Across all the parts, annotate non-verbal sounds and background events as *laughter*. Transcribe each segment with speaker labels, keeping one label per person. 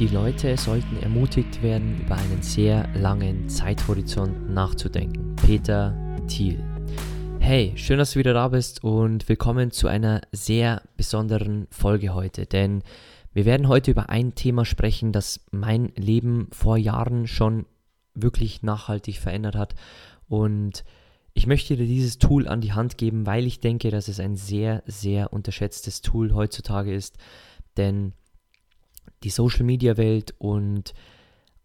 Speaker 1: Die Leute sollten ermutigt werden, über einen sehr langen Zeithorizont nachzudenken. Peter Thiel. Hey, schön, dass du wieder da bist und willkommen zu einer sehr besonderen Folge heute, denn wir werden heute über ein Thema sprechen, das mein Leben vor Jahren schon wirklich nachhaltig verändert hat und ich möchte dir dieses Tool an die Hand geben, weil ich denke, dass es ein sehr, sehr unterschätztes Tool heutzutage ist, denn die Social-Media-Welt und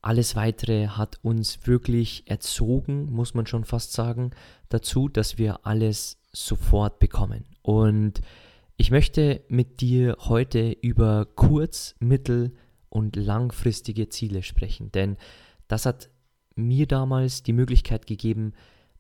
Speaker 1: alles weitere hat uns wirklich erzogen, muss man schon fast sagen, dazu, dass wir alles sofort bekommen. Und ich möchte mit dir heute über kurz-, mittel- und langfristige Ziele sprechen, denn das hat mir damals die Möglichkeit gegeben,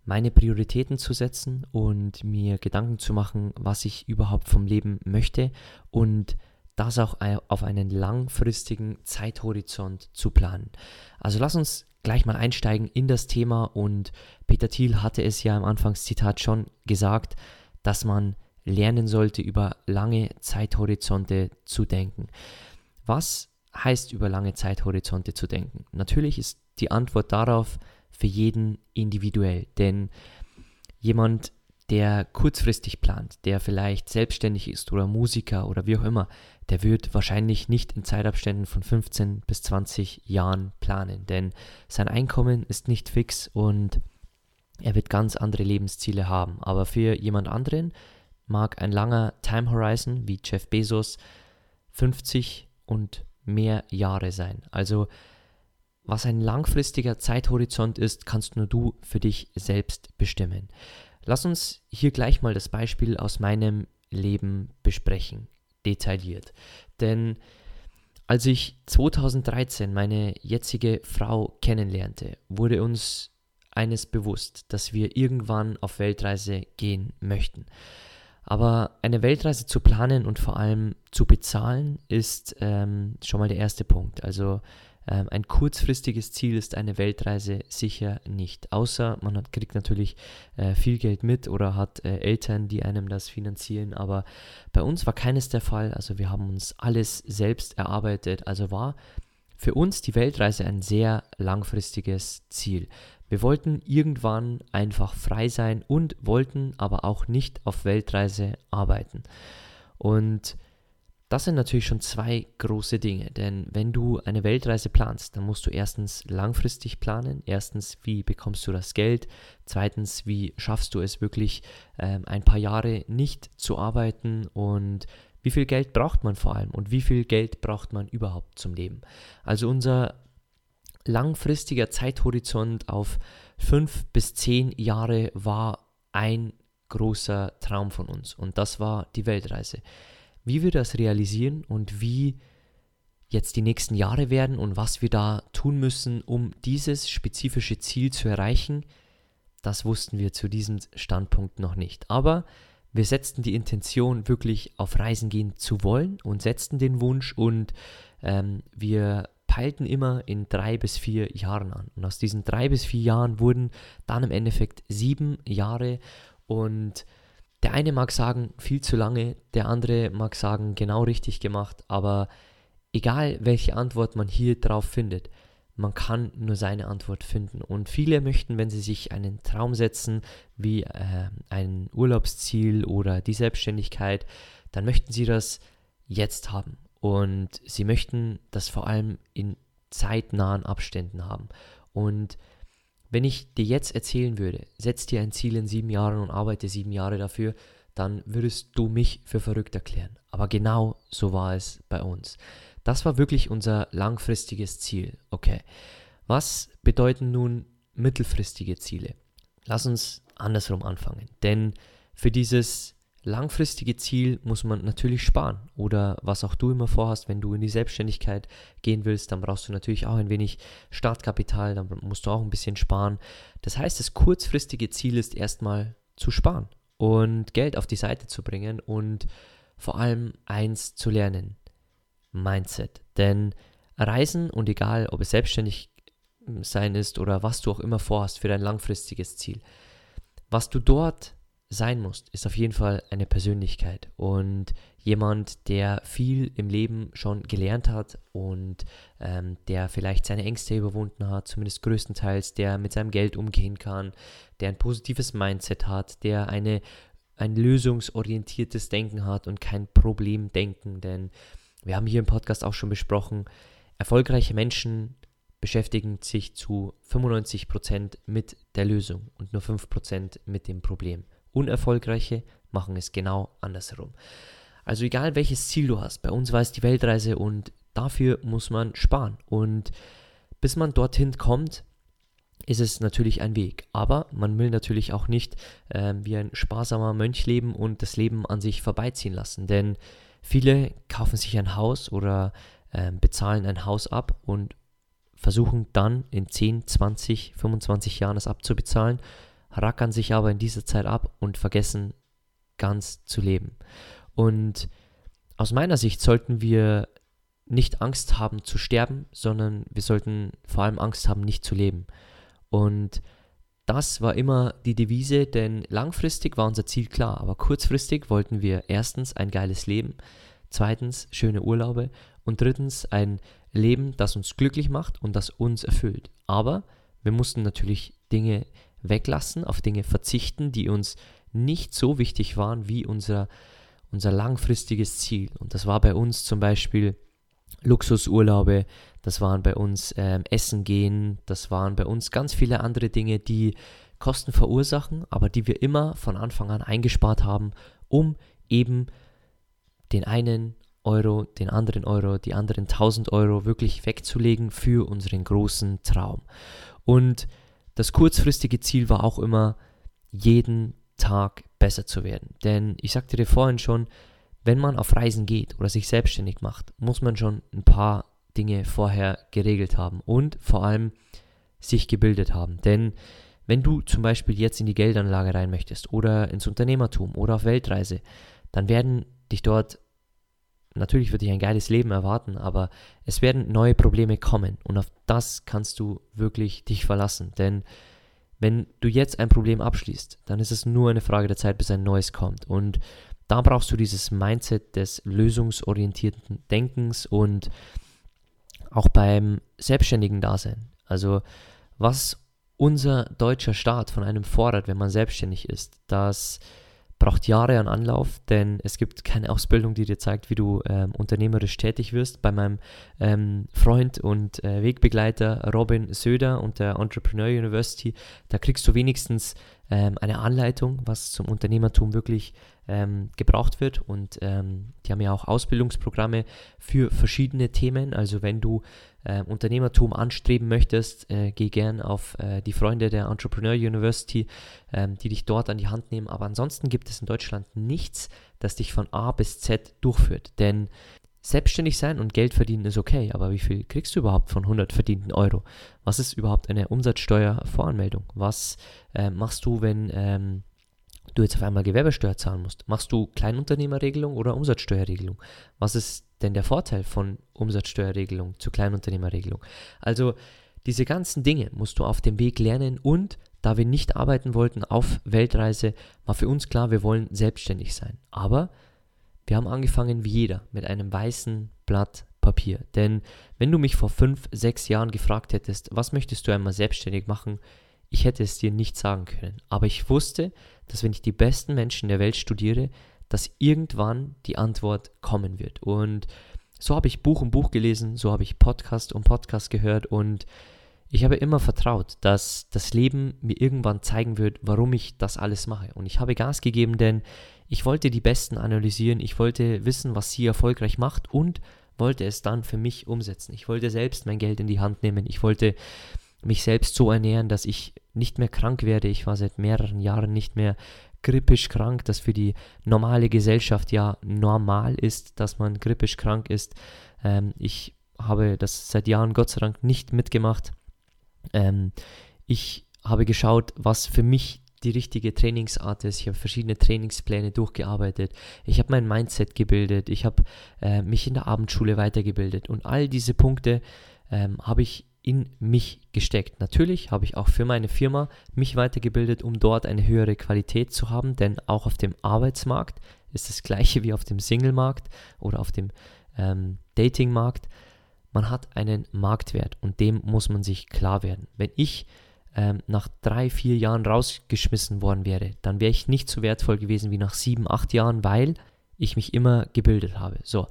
Speaker 1: meine Prioritäten zu setzen und mir Gedanken zu machen, was ich überhaupt vom Leben möchte und das auch auf einen langfristigen Zeithorizont zu planen. Also lass uns gleich mal einsteigen in das Thema und Peter Thiel hatte es ja im Anfangszitat schon gesagt, dass man lernen sollte, über lange Zeithorizonte zu denken. Was heißt über lange Zeithorizonte zu denken? Natürlich ist die Antwort darauf für jeden individuell, denn jemand, der kurzfristig plant, der vielleicht selbstständig ist oder Musiker oder wie auch immer, der wird wahrscheinlich nicht in Zeitabständen von 15 bis 20 Jahren planen, denn sein Einkommen ist nicht fix und er wird ganz andere Lebensziele haben. Aber für jemand anderen mag ein langer Time Horizon wie Jeff Bezos 50 und mehr Jahre sein. Also was ein langfristiger Zeithorizont ist, kannst nur du für dich selbst bestimmen. Lass uns hier gleich mal das Beispiel aus meinem Leben besprechen, detailliert. Denn als ich 2013 meine jetzige Frau kennenlernte, wurde uns eines bewusst, dass wir irgendwann auf Weltreise gehen möchten. Aber eine Weltreise zu planen und vor allem zu bezahlen ist ähm, schon mal der erste Punkt. Also ein kurzfristiges Ziel ist eine Weltreise sicher nicht, außer man hat, kriegt natürlich äh, viel Geld mit oder hat äh, Eltern, die einem das finanzieren, aber bei uns war keines der Fall, also wir haben uns alles selbst erarbeitet, also war für uns die Weltreise ein sehr langfristiges Ziel. Wir wollten irgendwann einfach frei sein und wollten aber auch nicht auf Weltreise arbeiten. Und das sind natürlich schon zwei große Dinge, denn wenn du eine Weltreise planst, dann musst du erstens langfristig planen. Erstens, wie bekommst du das Geld? Zweitens, wie schaffst du es wirklich, ähm, ein paar Jahre nicht zu arbeiten? Und wie viel Geld braucht man vor allem? Und wie viel Geld braucht man überhaupt zum Leben? Also unser langfristiger Zeithorizont auf fünf bis zehn Jahre war ein großer Traum von uns. Und das war die Weltreise. Wie wir das realisieren und wie jetzt die nächsten Jahre werden und was wir da tun müssen, um dieses spezifische Ziel zu erreichen, das wussten wir zu diesem Standpunkt noch nicht. Aber wir setzten die Intention, wirklich auf Reisen gehen zu wollen und setzten den Wunsch und ähm, wir peilten immer in drei bis vier Jahren an. Und aus diesen drei bis vier Jahren wurden dann im Endeffekt sieben Jahre und der eine mag sagen, viel zu lange, der andere mag sagen, genau richtig gemacht, aber egal welche Antwort man hier drauf findet, man kann nur seine Antwort finden. Und viele möchten, wenn sie sich einen Traum setzen, wie äh, ein Urlaubsziel oder die Selbstständigkeit, dann möchten sie das jetzt haben. Und sie möchten das vor allem in zeitnahen Abständen haben. Und wenn ich dir jetzt erzählen würde, setz dir ein Ziel in sieben Jahren und arbeite sieben Jahre dafür, dann würdest du mich für verrückt erklären. Aber genau so war es bei uns. Das war wirklich unser langfristiges Ziel. Okay. Was bedeuten nun mittelfristige Ziele? Lass uns andersrum anfangen. Denn für dieses langfristige Ziel muss man natürlich sparen oder was auch du immer vorhast, wenn du in die Selbstständigkeit gehen willst, dann brauchst du natürlich auch ein wenig Startkapital, dann musst du auch ein bisschen sparen. Das heißt, das kurzfristige Ziel ist erstmal zu sparen und Geld auf die Seite zu bringen und vor allem eins zu lernen, Mindset. Denn Reisen und egal, ob es selbstständig sein ist oder was du auch immer vorhast für dein langfristiges Ziel, was du dort sein musst, ist auf jeden Fall eine Persönlichkeit und jemand, der viel im Leben schon gelernt hat und ähm, der vielleicht seine Ängste überwunden hat, zumindest größtenteils, der mit seinem Geld umgehen kann, der ein positives Mindset hat, der eine, ein lösungsorientiertes Denken hat und kein Problemdenken, denn wir haben hier im Podcast auch schon besprochen, erfolgreiche Menschen beschäftigen sich zu 95% mit der Lösung und nur 5% mit dem Problem. Unerfolgreiche machen es genau andersherum. Also egal welches Ziel du hast, bei uns war es die Weltreise und dafür muss man sparen. Und bis man dorthin kommt, ist es natürlich ein Weg. Aber man will natürlich auch nicht äh, wie ein sparsamer Mönch leben und das Leben an sich vorbeiziehen lassen. Denn viele kaufen sich ein Haus oder äh, bezahlen ein Haus ab und versuchen dann in 10, 20, 25 Jahren es abzubezahlen rackern sich aber in dieser Zeit ab und vergessen ganz zu leben. Und aus meiner Sicht sollten wir nicht Angst haben zu sterben, sondern wir sollten vor allem Angst haben, nicht zu leben. Und das war immer die Devise, denn langfristig war unser Ziel klar, aber kurzfristig wollten wir erstens ein geiles Leben, zweitens schöne Urlaube und drittens ein Leben, das uns glücklich macht und das uns erfüllt. Aber wir mussten natürlich Dinge weglassen, auf Dinge verzichten, die uns nicht so wichtig waren wie unser, unser langfristiges Ziel. Und das war bei uns zum Beispiel Luxusurlaube, das waren bei uns ähm, Essen gehen, das waren bei uns ganz viele andere Dinge, die Kosten verursachen, aber die wir immer von Anfang an eingespart haben, um eben den einen Euro, den anderen Euro, die anderen 1000 Euro wirklich wegzulegen für unseren großen Traum. Und das kurzfristige Ziel war auch immer, jeden Tag besser zu werden. Denn ich sagte dir vorhin schon, wenn man auf Reisen geht oder sich selbstständig macht, muss man schon ein paar Dinge vorher geregelt haben und vor allem sich gebildet haben. Denn wenn du zum Beispiel jetzt in die Geldanlage rein möchtest oder ins Unternehmertum oder auf Weltreise, dann werden dich dort natürlich wird dich ein geiles Leben erwarten, aber es werden neue Probleme kommen und auf das kannst du wirklich dich verlassen. Denn wenn du jetzt ein Problem abschließt, dann ist es nur eine Frage der Zeit, bis ein neues kommt. Und da brauchst du dieses Mindset des lösungsorientierten Denkens und auch beim selbstständigen Dasein. Also was unser deutscher Staat von einem fordert, wenn man selbstständig ist, dass braucht Jahre an Anlauf, denn es gibt keine Ausbildung, die dir zeigt, wie du ähm, unternehmerisch tätig wirst. Bei meinem ähm, Freund und äh, Wegbegleiter Robin Söder und der Entrepreneur University, da kriegst du wenigstens ähm, eine Anleitung, was zum Unternehmertum wirklich ähm, gebraucht wird. Und ähm, die haben ja auch Ausbildungsprogramme für verschiedene Themen. Also wenn du äh, Unternehmertum anstreben möchtest, äh, geh gern auf äh, die Freunde der Entrepreneur University, ähm, die dich dort an die Hand nehmen. Aber ansonsten gibt es in Deutschland nichts, das dich von A bis Z durchführt. Denn Selbstständig sein und Geld verdienen ist okay, aber wie viel kriegst du überhaupt von 100 verdienten Euro? Was ist überhaupt eine Umsatzsteuervoranmeldung? Was äh, machst du, wenn ähm, du jetzt auf einmal Gewerbesteuer zahlen musst? Machst du Kleinunternehmerregelung oder Umsatzsteuerregelung? Was ist denn der Vorteil von Umsatzsteuerregelung zu Kleinunternehmerregelung? Also diese ganzen Dinge musst du auf dem Weg lernen und da wir nicht arbeiten wollten auf Weltreise, war für uns klar, wir wollen selbstständig sein. Aber wir haben angefangen wie jeder mit einem weißen Blatt Papier. Denn wenn du mich vor fünf, sechs Jahren gefragt hättest, was möchtest du einmal selbstständig machen, ich hätte es dir nicht sagen können. Aber ich wusste, dass wenn ich die besten Menschen der Welt studiere, dass irgendwann die Antwort kommen wird. Und so habe ich Buch um Buch gelesen, so habe ich Podcast um Podcast gehört und ich habe immer vertraut, dass das Leben mir irgendwann zeigen wird, warum ich das alles mache. Und ich habe Gas gegeben, denn ich wollte die Besten analysieren, ich wollte wissen, was sie erfolgreich macht und wollte es dann für mich umsetzen. Ich wollte selbst mein Geld in die Hand nehmen. Ich wollte mich selbst so ernähren, dass ich nicht mehr krank werde. Ich war seit mehreren Jahren nicht mehr grippisch krank, das für die normale Gesellschaft ja normal ist, dass man grippisch krank ist. Ähm, ich habe das seit Jahren Gott sei Dank nicht mitgemacht. Ähm, ich habe geschaut, was für mich die richtige Trainingsart ist. Ich habe verschiedene Trainingspläne durchgearbeitet. Ich habe mein Mindset gebildet. Ich habe äh, mich in der Abendschule weitergebildet. Und all diese Punkte ähm, habe ich in mich gesteckt. Natürlich habe ich auch für meine Firma mich weitergebildet, um dort eine höhere Qualität zu haben, denn auch auf dem Arbeitsmarkt ist das gleiche wie auf dem Single-Markt oder auf dem ähm, Dating-Markt. Man hat einen Marktwert und dem muss man sich klar werden. Wenn ich ähm, nach drei, vier Jahren rausgeschmissen worden wäre, dann wäre ich nicht so wertvoll gewesen wie nach sieben, acht Jahren, weil ich mich immer gebildet habe. So.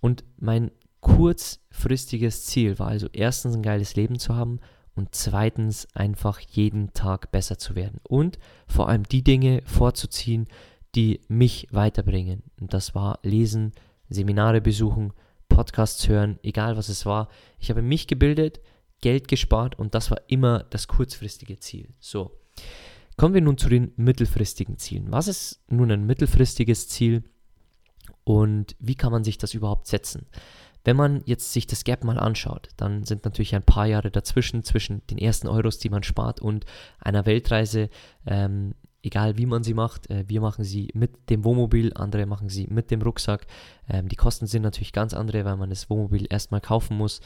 Speaker 1: Und mein kurzfristiges Ziel war also erstens ein geiles Leben zu haben und zweitens einfach jeden Tag besser zu werden und vor allem die Dinge vorzuziehen, die mich weiterbringen. Und das war Lesen, Seminare besuchen, Podcasts hören, egal was es war. Ich habe mich gebildet, Geld gespart und das war immer das kurzfristige Ziel. So, kommen wir nun zu den mittelfristigen Zielen. Was ist nun ein mittelfristiges Ziel und wie kann man sich das überhaupt setzen? Wenn man jetzt sich das Gap mal anschaut, dann sind natürlich ein paar Jahre dazwischen, zwischen den ersten Euros, die man spart und einer Weltreise, ähm, egal wie man sie macht. Äh, wir machen sie mit dem Wohnmobil, andere machen sie mit dem Rucksack. Ähm, die Kosten sind natürlich ganz andere, weil man das Wohnmobil erstmal kaufen muss.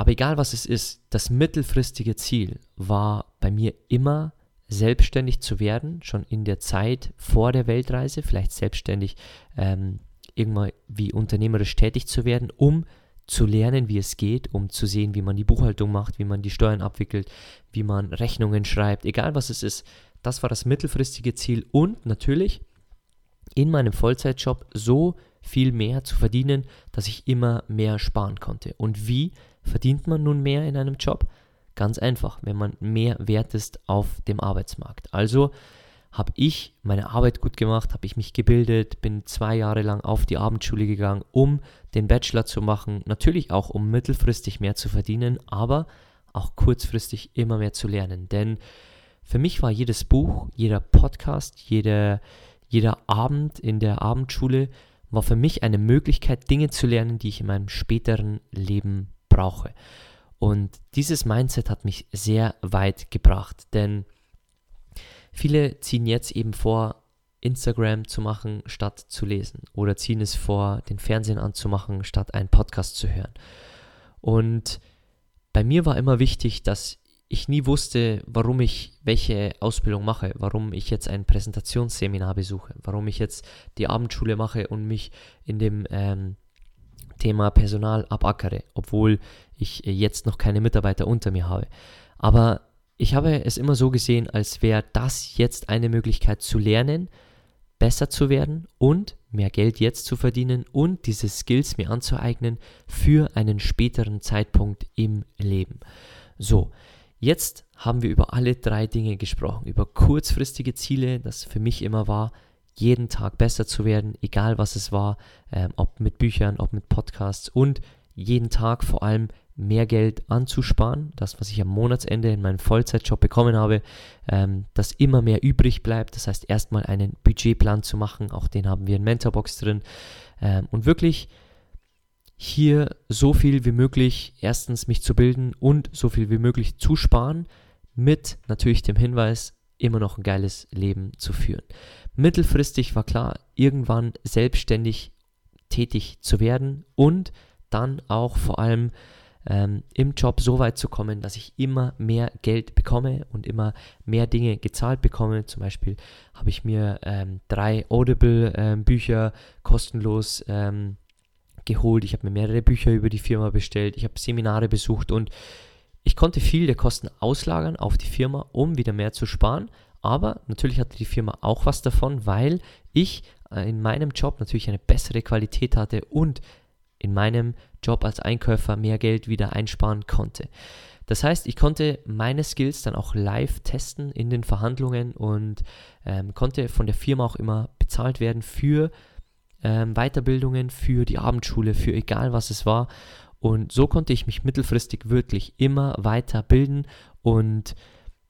Speaker 1: Aber egal was es ist, das mittelfristige Ziel war bei mir immer selbstständig zu werden, schon in der Zeit vor der Weltreise, vielleicht selbstständig ähm, irgendwann wie unternehmerisch tätig zu werden, um zu lernen, wie es geht, um zu sehen, wie man die Buchhaltung macht, wie man die Steuern abwickelt, wie man Rechnungen schreibt, egal was es ist. Das war das mittelfristige Ziel und natürlich in meinem Vollzeitjob so viel mehr zu verdienen, dass ich immer mehr sparen konnte. Und wie verdient man nun mehr in einem Job? Ganz einfach, wenn man mehr wert ist auf dem Arbeitsmarkt. Also habe ich meine Arbeit gut gemacht, habe ich mich gebildet, bin zwei Jahre lang auf die Abendschule gegangen, um den Bachelor zu machen, natürlich auch um mittelfristig mehr zu verdienen, aber auch kurzfristig immer mehr zu lernen. Denn für mich war jedes Buch, jeder Podcast, jeder, jeder Abend in der Abendschule war für mich eine Möglichkeit, Dinge zu lernen, die ich in meinem späteren Leben brauche. Und dieses Mindset hat mich sehr weit gebracht, denn viele ziehen jetzt eben vor, Instagram zu machen, statt zu lesen. Oder ziehen es vor, den Fernsehen anzumachen, statt einen Podcast zu hören. Und bei mir war immer wichtig, dass ich nie wusste, warum ich welche Ausbildung mache, warum ich jetzt ein Präsentationsseminar besuche, warum ich jetzt die Abendschule mache und mich in dem ähm, Thema Personal abackere, obwohl ich äh, jetzt noch keine Mitarbeiter unter mir habe. Aber ich habe es immer so gesehen, als wäre das jetzt eine Möglichkeit zu lernen, besser zu werden und mehr Geld jetzt zu verdienen und diese Skills mir anzueignen für einen späteren Zeitpunkt im Leben. So, jetzt haben wir über alle drei Dinge gesprochen, über kurzfristige Ziele, das für mich immer war, jeden Tag besser zu werden, egal was es war, ähm, ob mit Büchern, ob mit Podcasts und jeden Tag vor allem mehr Geld anzusparen, das, was ich am Monatsende in meinem Vollzeitjob bekommen habe, ähm, dass immer mehr übrig bleibt. Das heißt, erstmal einen Budgetplan zu machen, auch den haben wir in Mentorbox drin ähm, und wirklich hier so viel wie möglich erstens mich zu bilden und so viel wie möglich zu sparen, mit natürlich dem Hinweis, immer noch ein geiles Leben zu führen. Mittelfristig war klar, irgendwann selbstständig tätig zu werden und dann auch vor allem ähm, im Job so weit zu kommen, dass ich immer mehr Geld bekomme und immer mehr Dinge gezahlt bekomme. Zum Beispiel habe ich mir ähm, drei Audible-Bücher ähm, kostenlos ähm, geholt. Ich habe mir mehrere Bücher über die Firma bestellt. Ich habe Seminare besucht und ich konnte viel der Kosten auslagern auf die Firma, um wieder mehr zu sparen. Aber natürlich hatte die Firma auch was davon, weil ich äh, in meinem Job natürlich eine bessere Qualität hatte und in meinem Job als Einkäufer mehr Geld wieder einsparen konnte. Das heißt, ich konnte meine Skills dann auch live testen in den Verhandlungen und ähm, konnte von der Firma auch immer bezahlt werden für ähm, Weiterbildungen, für die Abendschule, für egal was es war. Und so konnte ich mich mittelfristig wirklich immer weiter bilden und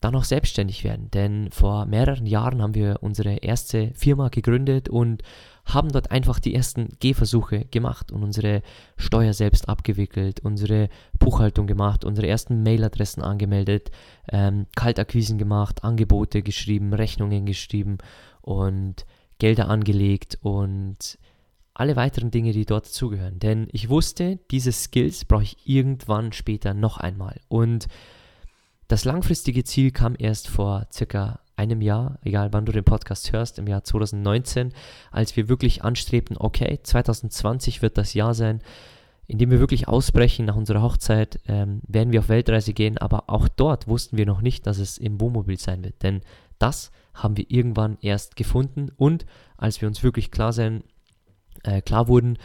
Speaker 1: dann auch selbstständig werden. Denn vor mehreren Jahren haben wir unsere erste Firma gegründet und haben dort einfach die ersten Gehversuche gemacht und unsere Steuer selbst abgewickelt, unsere Buchhaltung gemacht, unsere ersten Mailadressen angemeldet, ähm, Kaltakquisen gemacht, Angebote geschrieben, Rechnungen geschrieben und Gelder angelegt und alle weiteren Dinge, die dort zugehören. Denn ich wusste, diese Skills brauche ich irgendwann später noch einmal. Und das langfristige Ziel kam erst vor circa einem Jahr, egal wann du den Podcast hörst, im Jahr 2019, als wir wirklich anstrebten, okay, 2020 wird das Jahr sein, in dem wir wirklich ausbrechen nach unserer Hochzeit, ähm, werden wir auf Weltreise gehen, aber auch dort wussten wir noch nicht, dass es im Wohnmobil sein wird, denn das haben wir irgendwann erst gefunden und als wir uns wirklich klar sein, äh, klar wurden,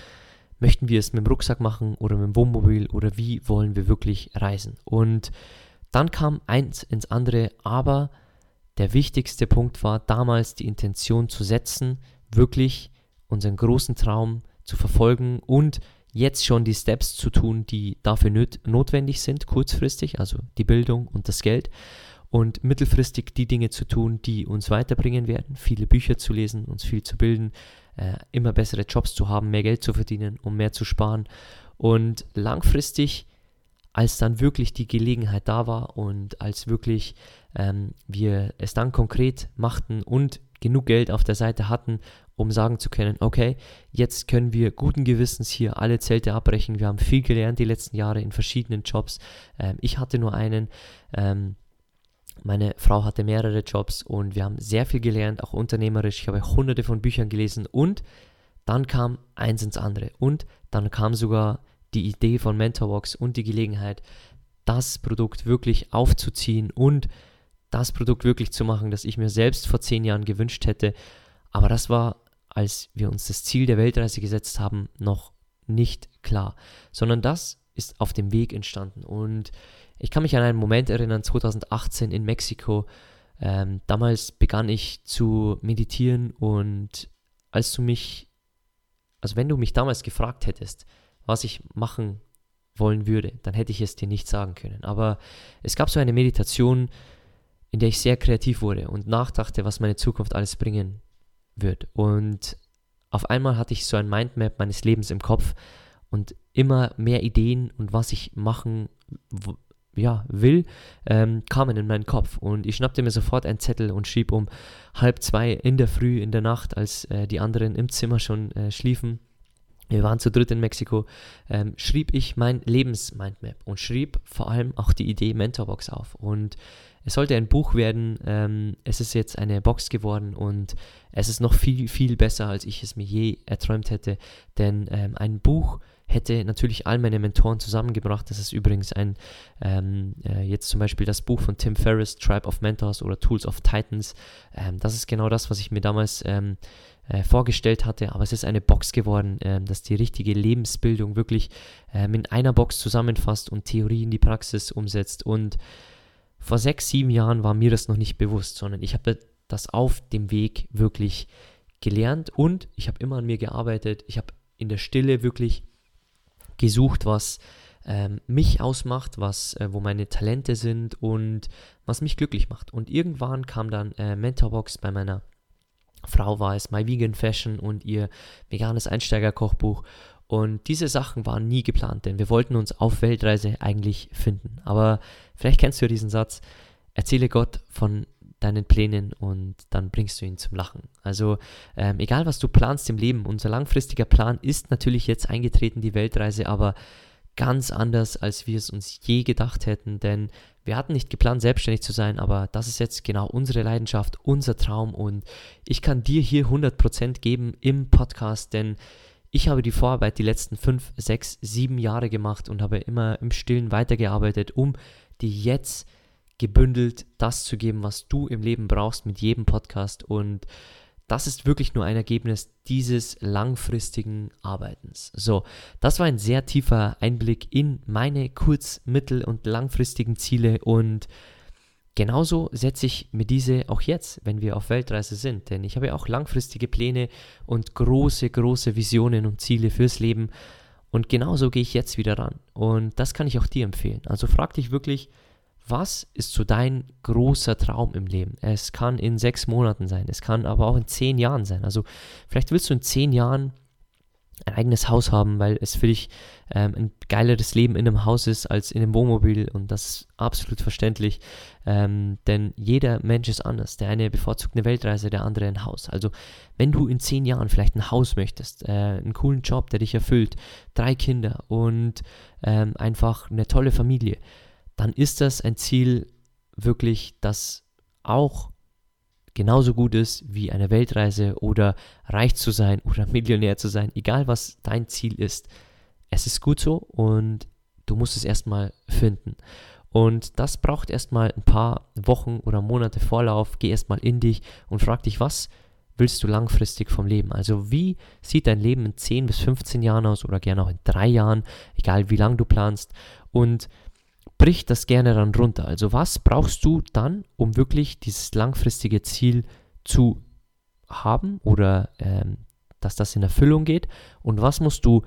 Speaker 1: möchten wir es mit dem Rucksack machen oder mit dem Wohnmobil oder wie wollen wir wirklich reisen. Und dann kam eins ins andere, aber der wichtigste Punkt war damals die Intention zu setzen, wirklich unseren großen Traum zu verfolgen und jetzt schon die Steps zu tun, die dafür notwendig sind, kurzfristig, also die Bildung und das Geld und mittelfristig die Dinge zu tun, die uns weiterbringen werden, viele Bücher zu lesen, uns viel zu bilden, äh, immer bessere Jobs zu haben, mehr Geld zu verdienen, um mehr zu sparen und langfristig als dann wirklich die Gelegenheit da war und als wirklich ähm, wir es dann konkret machten und genug Geld auf der Seite hatten, um sagen zu können, okay, jetzt können wir guten Gewissens hier alle Zelte abbrechen. Wir haben viel gelernt die letzten Jahre in verschiedenen Jobs. Ähm, ich hatte nur einen. Ähm, meine Frau hatte mehrere Jobs und wir haben sehr viel gelernt, auch unternehmerisch. Ich habe hunderte von Büchern gelesen und dann kam eins ins andere und dann kam sogar die Idee von Mentorbox und die Gelegenheit, das Produkt wirklich aufzuziehen und das Produkt wirklich zu machen, das ich mir selbst vor zehn Jahren gewünscht hätte. Aber das war, als wir uns das Ziel der Weltreise gesetzt haben, noch nicht klar, sondern das ist auf dem Weg entstanden. Und ich kann mich an einen Moment erinnern, 2018 in Mexiko. Ähm, damals begann ich zu meditieren und als du mich, also wenn du mich damals gefragt hättest, was ich machen wollen würde, dann hätte ich es dir nicht sagen können. Aber es gab so eine Meditation, in der ich sehr kreativ wurde und nachdachte, was meine Zukunft alles bringen wird. Und auf einmal hatte ich so ein Mindmap meines Lebens im Kopf und immer mehr Ideen und was ich machen ja, will, ähm, kamen in meinen Kopf. Und ich schnappte mir sofort einen Zettel und schrieb um halb zwei in der Früh, in der Nacht, als äh, die anderen im Zimmer schon äh, schliefen, wir waren zu dritt in Mexiko, ähm, schrieb ich mein Lebens-Mindmap und schrieb vor allem auch die Idee Mentorbox auf. Und es sollte ein Buch werden, ähm, es ist jetzt eine Box geworden und es ist noch viel, viel besser, als ich es mir je erträumt hätte. Denn ähm, ein Buch hätte natürlich all meine Mentoren zusammengebracht. Das ist übrigens ein, ähm, äh, jetzt zum Beispiel das Buch von Tim Ferriss, Tribe of Mentors oder Tools of Titans. Ähm, das ist genau das, was ich mir damals ähm, äh, vorgestellt hatte, aber es ist eine Box geworden, äh, dass die richtige Lebensbildung wirklich äh, in einer Box zusammenfasst und Theorie in die Praxis umsetzt. Und vor sechs, sieben Jahren war mir das noch nicht bewusst, sondern ich habe das auf dem Weg wirklich gelernt und ich habe immer an mir gearbeitet. Ich habe in der Stille wirklich gesucht, was ähm, mich ausmacht, was, äh, wo meine Talente sind und was mich glücklich macht. Und irgendwann kam dann äh, Mentorbox bei meiner Frau war es My Vegan Fashion und ihr veganes Einsteigerkochbuch. Und diese Sachen waren nie geplant, denn wir wollten uns auf Weltreise eigentlich finden. Aber vielleicht kennst du ja diesen Satz, erzähle Gott von deinen Plänen und dann bringst du ihn zum Lachen. Also ähm, egal, was du planst im Leben, unser langfristiger Plan ist natürlich jetzt eingetreten, die Weltreise, aber ganz anders, als wir es uns je gedacht hätten, denn wir hatten nicht geplant, selbstständig zu sein, aber das ist jetzt genau unsere Leidenschaft, unser Traum und ich kann dir hier 100% geben im Podcast, denn ich habe die Vorarbeit die letzten 5, 6, 7 Jahre gemacht und habe immer im Stillen weitergearbeitet, um dir jetzt gebündelt das zu geben, was du im Leben brauchst mit jedem Podcast und das ist wirklich nur ein Ergebnis dieses langfristigen Arbeitens. So, das war ein sehr tiefer Einblick in meine kurz-, mittel- und langfristigen Ziele und genauso setze ich mir diese auch jetzt, wenn wir auf Weltreise sind, denn ich habe auch langfristige Pläne und große, große Visionen und Ziele fürs Leben und genauso gehe ich jetzt wieder ran und das kann ich auch dir empfehlen. Also frag dich wirklich, was ist so dein großer Traum im Leben? Es kann in sechs Monaten sein, es kann aber auch in zehn Jahren sein. Also vielleicht willst du in zehn Jahren ein eigenes Haus haben, weil es für dich ähm, ein geileres Leben in einem Haus ist als in einem Wohnmobil und das ist absolut verständlich, ähm, denn jeder Mensch ist anders. Der eine bevorzugt eine Weltreise, der andere ein Haus. Also wenn du in zehn Jahren vielleicht ein Haus möchtest, äh, einen coolen Job, der dich erfüllt, drei Kinder und ähm, einfach eine tolle Familie, dann ist das ein Ziel wirklich, das auch genauso gut ist wie eine Weltreise oder reich zu sein oder *laughs* Millionär zu sein, egal was dein Ziel ist. Es ist gut so und du musst es erstmal finden. Und das braucht erstmal ein paar Wochen oder Monate Vorlauf. Geh erstmal in dich und frag dich, was willst du langfristig vom Leben? Also wie sieht dein Leben in 10 bis 15 Jahren aus oder gerne auch in drei Jahren, egal wie lange du planst. Und brich das gerne dann runter. Also was brauchst du dann, um wirklich dieses langfristige Ziel zu haben oder ähm, dass das in Erfüllung geht und was musst du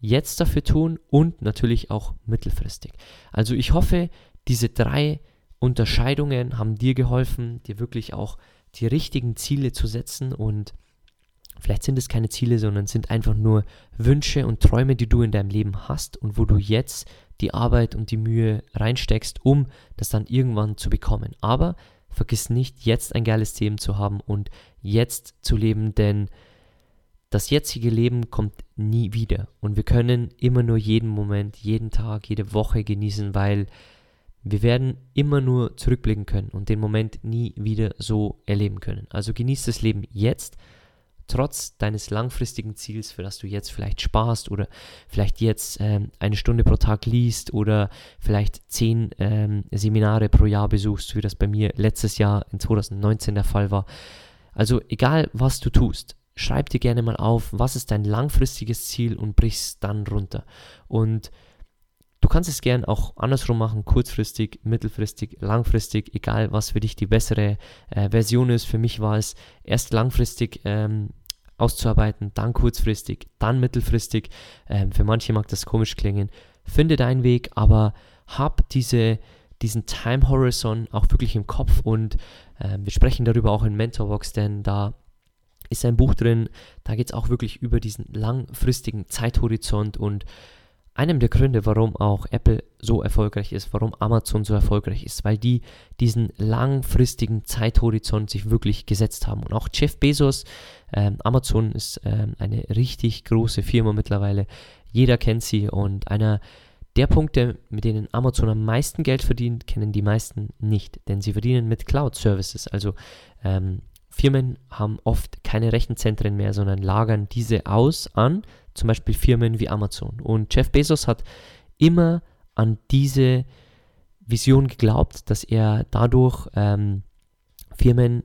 Speaker 1: jetzt dafür tun und natürlich auch mittelfristig. Also ich hoffe, diese drei Unterscheidungen haben dir geholfen, dir wirklich auch die richtigen Ziele zu setzen und vielleicht sind es keine Ziele, sondern sind einfach nur Wünsche und Träume, die du in deinem Leben hast und wo du jetzt die Arbeit und die Mühe reinsteckst, um das dann irgendwann zu bekommen. Aber vergiss nicht, jetzt ein geiles Leben zu haben und jetzt zu leben, denn das jetzige Leben kommt nie wieder. Und wir können immer nur jeden Moment, jeden Tag, jede Woche genießen, weil wir werden immer nur zurückblicken können und den Moment nie wieder so erleben können. Also genieß das Leben jetzt trotz deines langfristigen Ziels, für das du jetzt vielleicht sparst oder vielleicht jetzt ähm, eine Stunde pro Tag liest oder vielleicht zehn ähm, Seminare pro Jahr besuchst, wie das bei mir letztes Jahr in 2019 der Fall war. Also egal, was du tust, schreib dir gerne mal auf, was ist dein langfristiges Ziel und brichst dann runter. Und kannst es gern auch andersrum machen, kurzfristig, mittelfristig, langfristig, egal was für dich die bessere äh, Version ist. Für mich war es erst langfristig ähm, auszuarbeiten, dann kurzfristig, dann mittelfristig. Ähm, für manche mag das komisch klingen. Finde deinen Weg, aber hab diese, diesen Time Horizon auch wirklich im Kopf und äh, wir sprechen darüber auch in Mentorbox, denn da ist ein Buch drin, da geht es auch wirklich über diesen langfristigen Zeithorizont und einem der Gründe, warum auch Apple so erfolgreich ist, warum Amazon so erfolgreich ist, weil die diesen langfristigen Zeithorizont sich wirklich gesetzt haben. Und auch Jeff Bezos, ähm, Amazon ist ähm, eine richtig große Firma mittlerweile. Jeder kennt sie und einer der Punkte, mit denen Amazon am meisten Geld verdient, kennen die meisten nicht, denn sie verdienen mit Cloud Services. Also ähm, Firmen haben oft keine Rechenzentren mehr, sondern lagern diese aus an zum Beispiel Firmen wie Amazon. Und Jeff Bezos hat immer an diese Vision geglaubt, dass er dadurch ähm, Firmen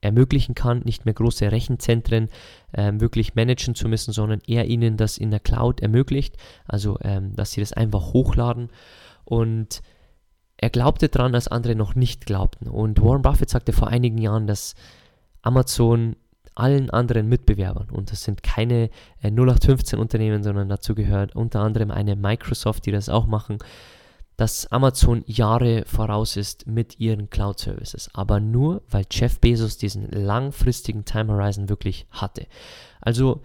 Speaker 1: ermöglichen kann, nicht mehr große Rechenzentren ähm, wirklich managen zu müssen, sondern er ihnen das in der Cloud ermöglicht, also ähm, dass sie das einfach hochladen. Und er glaubte daran, als andere noch nicht glaubten. Und Warren Buffett sagte vor einigen Jahren, dass Amazon allen anderen Mitbewerbern, und das sind keine äh, 0815 Unternehmen, sondern dazu gehört unter anderem eine Microsoft, die das auch machen, dass Amazon Jahre voraus ist mit ihren Cloud Services, aber nur weil Jeff Bezos diesen langfristigen Time Horizon wirklich hatte. Also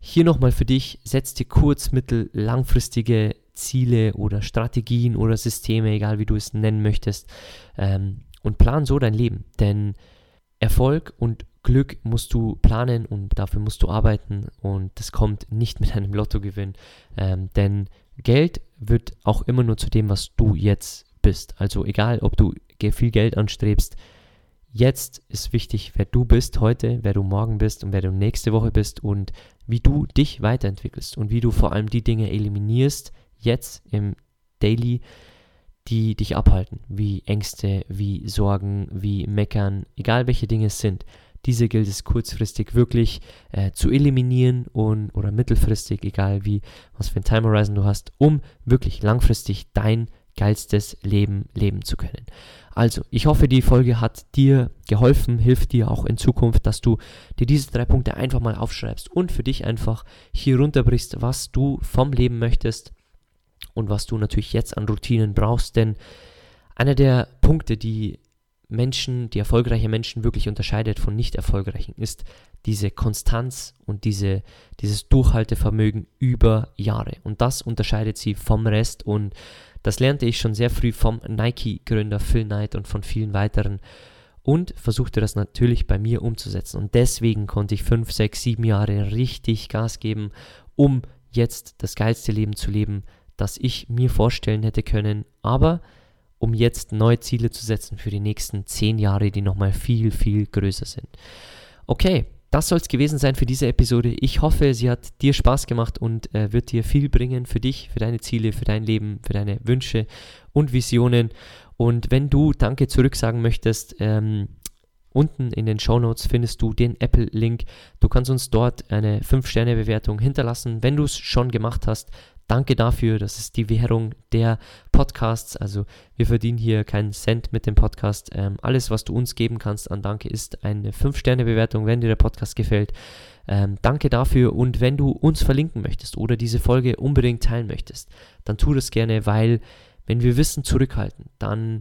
Speaker 1: hier nochmal für dich, setz dir kurz-, mittel-, langfristige Ziele oder Strategien oder Systeme, egal wie du es nennen möchtest, ähm, und plan so dein Leben. Denn Erfolg und Glück musst du planen und dafür musst du arbeiten und das kommt nicht mit einem Lottogewinn, ähm, denn Geld wird auch immer nur zu dem, was du jetzt bist. Also egal, ob du viel Geld anstrebst, jetzt ist wichtig, wer du bist heute, wer du morgen bist und wer du nächste Woche bist und wie du dich weiterentwickelst und wie du vor allem die Dinge eliminierst, jetzt im Daily, die dich abhalten, wie Ängste, wie Sorgen, wie Meckern, egal welche Dinge es sind. Diese gilt es kurzfristig wirklich äh, zu eliminieren und oder mittelfristig, egal wie, was für ein Time Horizon du hast, um wirklich langfristig dein geilstes Leben leben zu können. Also, ich hoffe, die Folge hat dir geholfen, hilft dir auch in Zukunft, dass du dir diese drei Punkte einfach mal aufschreibst und für dich einfach hier runterbrichst, was du vom Leben möchtest und was du natürlich jetzt an Routinen brauchst, denn Einer der Punkte, die Menschen, die erfolgreiche Menschen wirklich unterscheidet von nicht erfolgreichen, ist diese Konstanz und diese, dieses Durchhaltevermögen über Jahre. Und das unterscheidet sie vom Rest und das lernte ich schon sehr früh vom Nike-Gründer Phil Knight und von vielen weiteren und versuchte das natürlich bei mir umzusetzen. Und deswegen konnte ich fünf, sechs, sieben Jahre richtig Gas geben, um jetzt das geilste Leben zu leben, das ich mir vorstellen hätte können. Aber um jetzt neue Ziele zu setzen für die nächsten zehn Jahre, die nochmal viel, viel größer sind. Okay, das soll es gewesen sein für diese Episode. Ich hoffe, sie hat dir Spaß gemacht und äh, wird dir viel bringen für dich, für deine Ziele, für dein Leben, für deine Wünsche und Visionen. Und wenn du Danke zurücksagen möchtest, ähm, Unten in den Show Notes findest du den Apple-Link. Du kannst uns dort eine 5-Sterne-Bewertung hinterlassen. Wenn du es schon gemacht hast, Danke dafür, das ist die Währung der Podcasts. Also wir verdienen hier keinen Cent mit dem Podcast. Ähm, alles, was du uns geben kannst an Danke, ist eine 5-Sterne-Bewertung, wenn dir der Podcast gefällt. Ähm, danke dafür und wenn du uns verlinken möchtest oder diese Folge unbedingt teilen möchtest, dann tu das gerne, weil wenn wir Wissen zurückhalten, dann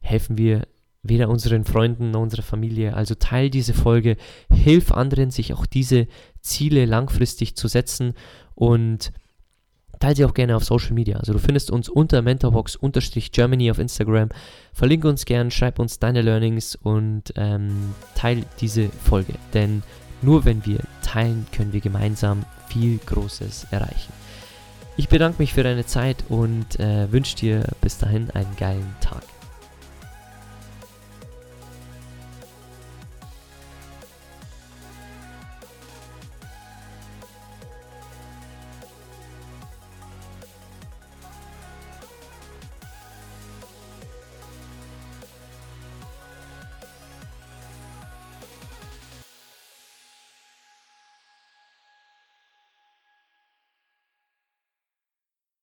Speaker 1: helfen wir weder unseren Freunden noch unserer Familie. Also teil diese Folge, hilf anderen, sich auch diese Ziele langfristig zu setzen und teile sie auch gerne auf Social Media. Also du findest uns unter mentorbox-germany auf Instagram. Verlinke uns gern, schreib uns deine Learnings und ähm, teile diese Folge. Denn nur wenn wir teilen, können wir gemeinsam viel Großes erreichen. Ich bedanke mich für deine Zeit und äh, wünsche dir bis dahin einen geilen Tag.